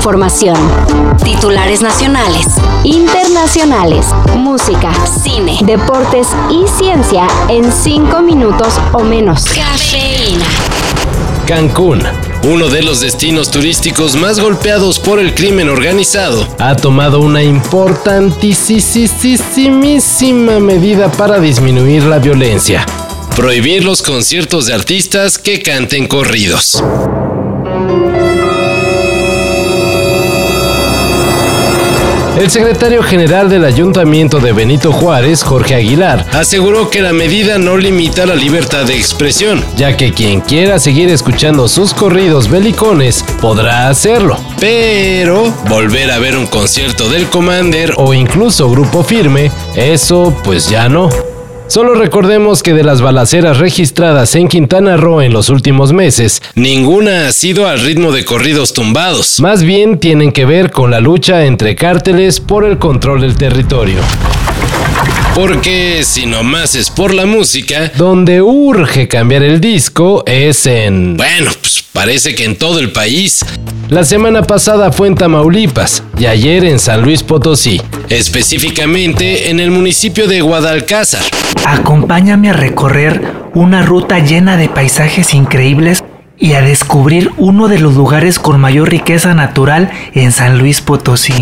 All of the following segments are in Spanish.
información. Titulares nacionales, internacionales, música, cine, deportes y ciencia en 5 minutos o menos. Cafeína. Cancún, uno de los destinos turísticos más golpeados por el crimen organizado, ha tomado una importantísima medida para disminuir la violencia. Prohibir los conciertos de artistas que canten corridos. El secretario general del Ayuntamiento de Benito Juárez, Jorge Aguilar, aseguró que la medida no limita la libertad de expresión, ya que quien quiera seguir escuchando sus corridos belicones podrá hacerlo. Pero volver a ver un concierto del Commander o incluso Grupo Firme, eso pues ya no. Solo recordemos que de las balaceras registradas en Quintana Roo en los últimos meses, ninguna ha sido al ritmo de corridos tumbados. Más bien tienen que ver con la lucha entre cárteles por el control del territorio. Porque si nomás es por la música, donde urge cambiar el disco es en... Bueno, pues parece que en todo el país. La semana pasada fue en Tamaulipas y ayer en San Luis Potosí, específicamente en el municipio de Guadalcázar. Acompáñame a recorrer una ruta llena de paisajes increíbles y a descubrir uno de los lugares con mayor riqueza natural en San Luis Potosí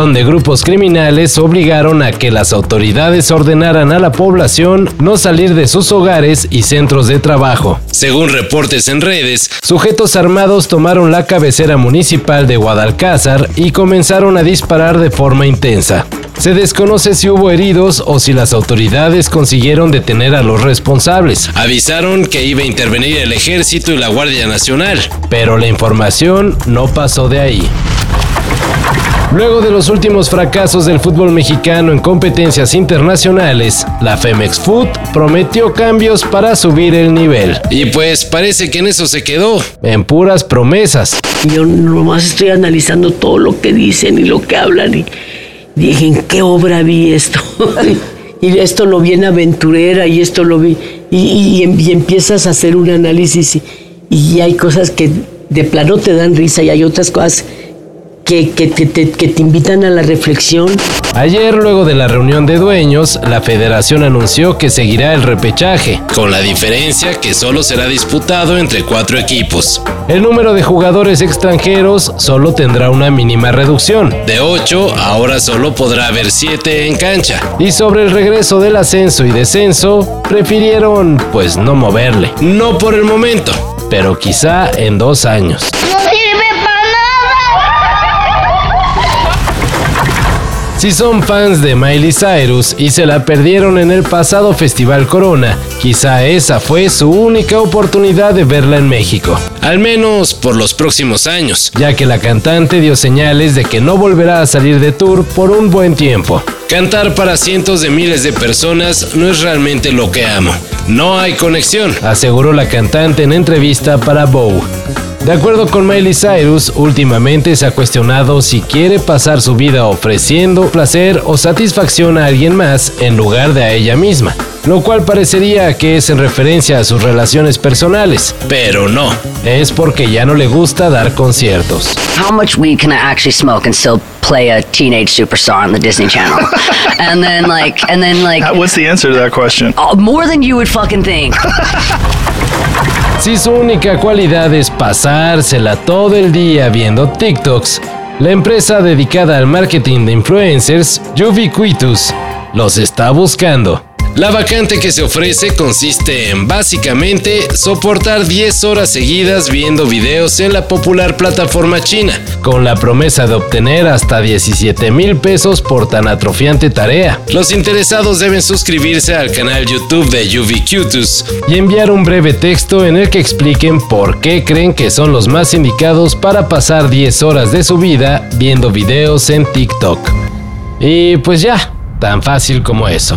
donde grupos criminales obligaron a que las autoridades ordenaran a la población no salir de sus hogares y centros de trabajo. Según reportes en redes, sujetos armados tomaron la cabecera municipal de Guadalcázar y comenzaron a disparar de forma intensa. Se desconoce si hubo heridos o si las autoridades consiguieron detener a los responsables. Avisaron que iba a intervenir el ejército y la Guardia Nacional, pero la información no pasó de ahí. Luego de los últimos fracasos del fútbol mexicano en competencias internacionales, la Femex Food prometió cambios para subir el nivel. Y pues parece que en eso se quedó, en puras promesas. Yo nomás estoy analizando todo lo que dicen y lo que hablan y dije, ¿en qué obra vi esto? y esto lo vi en Aventurera y esto lo vi. Y, empiezas a hacer un análisis y hay cosas que de plano te dan risa y hay otras cosas que, te, invitan a la reflexión. Ayer, luego de la reunión de dueños, la federación anunció que seguirá el repechaje, con la diferencia que solo será disputado entre cuatro equipos. El número de jugadores extranjeros solo tendrá una mínima reducción. De 8, ahora solo podrá haber 7 en cancha. Y sobre el regreso del ascenso y descenso, prefirieron pues no moverle. No por el momento, pero quizá en dos años. Si son fans de Miley Cyrus y se la perdieron en el pasado Festival Corona, quizá esa fue su única oportunidad de verla en México. Al menos por los próximos años, ya que la cantante dio señales de que no volverá a salir de tour por un buen tiempo. Cantar para cientos de miles de personas no es realmente lo que amo. No hay conexión, aseguró la cantante en entrevista para Bow. De acuerdo con Miley Cyrus, últimamente se ha cuestionado si quiere pasar su vida ofreciendo placer o satisfacción a alguien más en lugar de a ella misma, lo cual parecería que es en referencia a sus relaciones personales, pero no, es porque ya no le gusta dar conciertos. How much weed can I actually smoke and still play a teenage superstar on the Disney Channel? and then like and then like What's the answer to that question? Uh, more than you would fucking think. Si su única cualidad es pasársela todo el día viendo TikToks, la empresa dedicada al marketing de influencers, Ubiquitous, los está buscando. La vacante que se ofrece consiste en básicamente soportar 10 horas seguidas viendo videos en la popular plataforma china, con la promesa de obtener hasta 17 mil pesos por tan atrofiante tarea. Los interesados deben suscribirse al canal YouTube de Ubiquitous y enviar un breve texto en el que expliquen por qué creen que son los más indicados para pasar 10 horas de su vida viendo videos en TikTok. Y pues ya, tan fácil como eso.